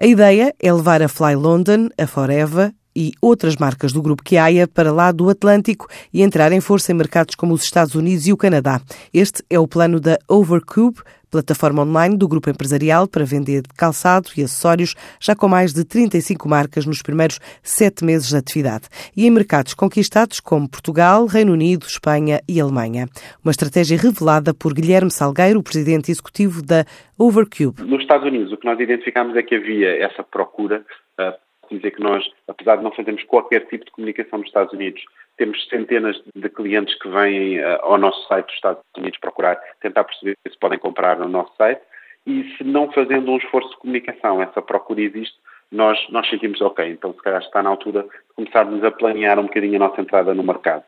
A ideia é levar a Fly London, a Forever e outras marcas do grupo Kiaia para lá do Atlântico e entrar em força em mercados como os Estados Unidos e o Canadá. Este é o plano da Overcube, plataforma online do grupo empresarial para vender calçado e acessórios, já com mais de 35 marcas nos primeiros sete meses de atividade. E em mercados conquistados como Portugal, Reino Unido, Espanha e Alemanha. Uma estratégia revelada por Guilherme Salgueiro, presidente executivo da Overcube. Nos Estados Unidos, o que nós identificámos é que havia essa procura uh, dizer que nós, apesar de não fazermos qualquer tipo de comunicação nos Estados Unidos, temos centenas de clientes que vêm uh, ao nosso site dos Estados Unidos procurar, tentar perceber se podem comprar no nosso site. E se não fazendo um esforço de comunicação, essa procura existe, nós, nós sentimos, ok, então se calhar está na altura de começarmos a planear um bocadinho a nossa entrada no mercado.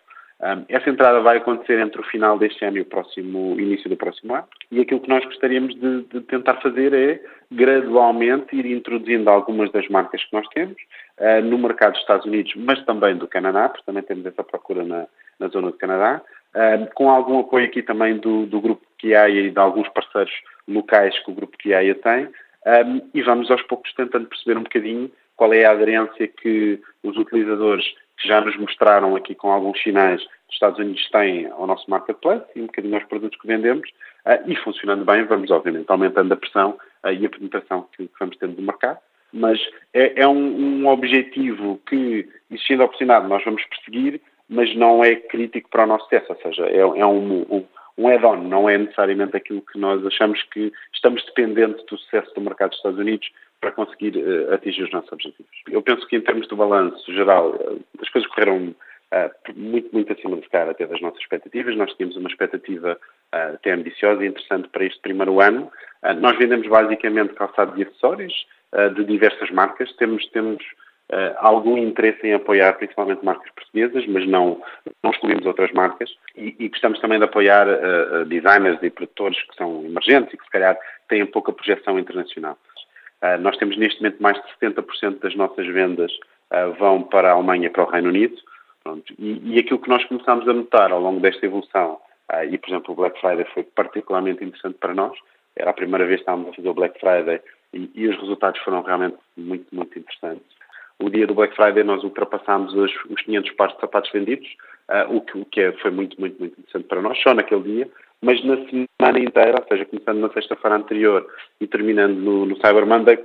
Essa entrada vai acontecer entre o final deste ano e o próximo início do próximo ano. E aquilo que nós gostaríamos de, de, tentar fazer é gradualmente ir introduzindo algumas das marcas que nós temos uh, no mercado dos Estados Unidos, mas também do Canadá, porque também temos essa procura na, na zona do Canadá, uh, com algum apoio aqui também do, do grupo Kiaia e de alguns parceiros locais que o grupo Kiaia tem. Um, e vamos aos poucos tentando perceber um bocadinho qual é a aderência que os utilizadores que já nos mostraram aqui com alguns sinais dos Estados Unidos têm ao nosso marketplace e um bocadinho aos produtos que vendemos uh, e funcionando bem, vamos obviamente aumentando a pressão uh, e a penetração que, vamos tendo no mercado. Mas é, é um, um, objetivo que, existindo a oportunidade, nós vamos perseguir, mas não é crítico para o nosso sucesso, ou seja, é, é um, um, um add-on, não é necessariamente aquilo que nós achamos que estamos dependentes do sucesso do mercado dos Estados Unidos para conseguir uh, atingir os nossos objetivos. Eu penso que em termos de balanço geral, uh, as coisas correram uh, muito, muito acima de cara até das nossas expectativas. Nós tínhamos uma expectativa até ambiciosa e interessante para este primeiro ano. nós vendemos basicamente calçados e acessórios de diversas marcas. Temos, temos algum interesse em apoiar principalmente marcas portuguesas, mas não, não excluímos outras marcas. E, e gostamos também de apoiar designers e produtores que são emergentes e que se calhar têm pouca projeção internacional. Uh, nós temos neste momento mais de 70% das nossas vendas uh, vão para a Alemanha para o Reino Unido. E, e, aquilo que nós começámos a notar ao longo desta evolução, uh, e por exemplo o Black Friday foi particularmente interessante para nós, era a primeira vez que estávamos a fazer o Black Friday e, e os resultados foram realmente muito, muito interessantes. O dia do Black Friday nós ultrapassámos os, os 500 pares de sapatos vendidos, o que, o que é, foi muito, muito, muito interessante para nós, só naquele dia, mas na semana inteira, ou seja, começando na sexta-feira anterior e terminando no, no Cyber Monday,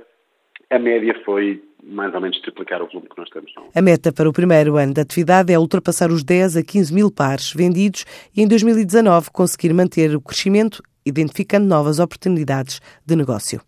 a média foi mais ou menos triplicar o volume que nós temos. A meta para o primeiro ano de atividade é ultrapassar os 10 a 15 mil pares vendidos e em 2019 conseguir manter o crescimento, identificando novas oportunidades de negócio.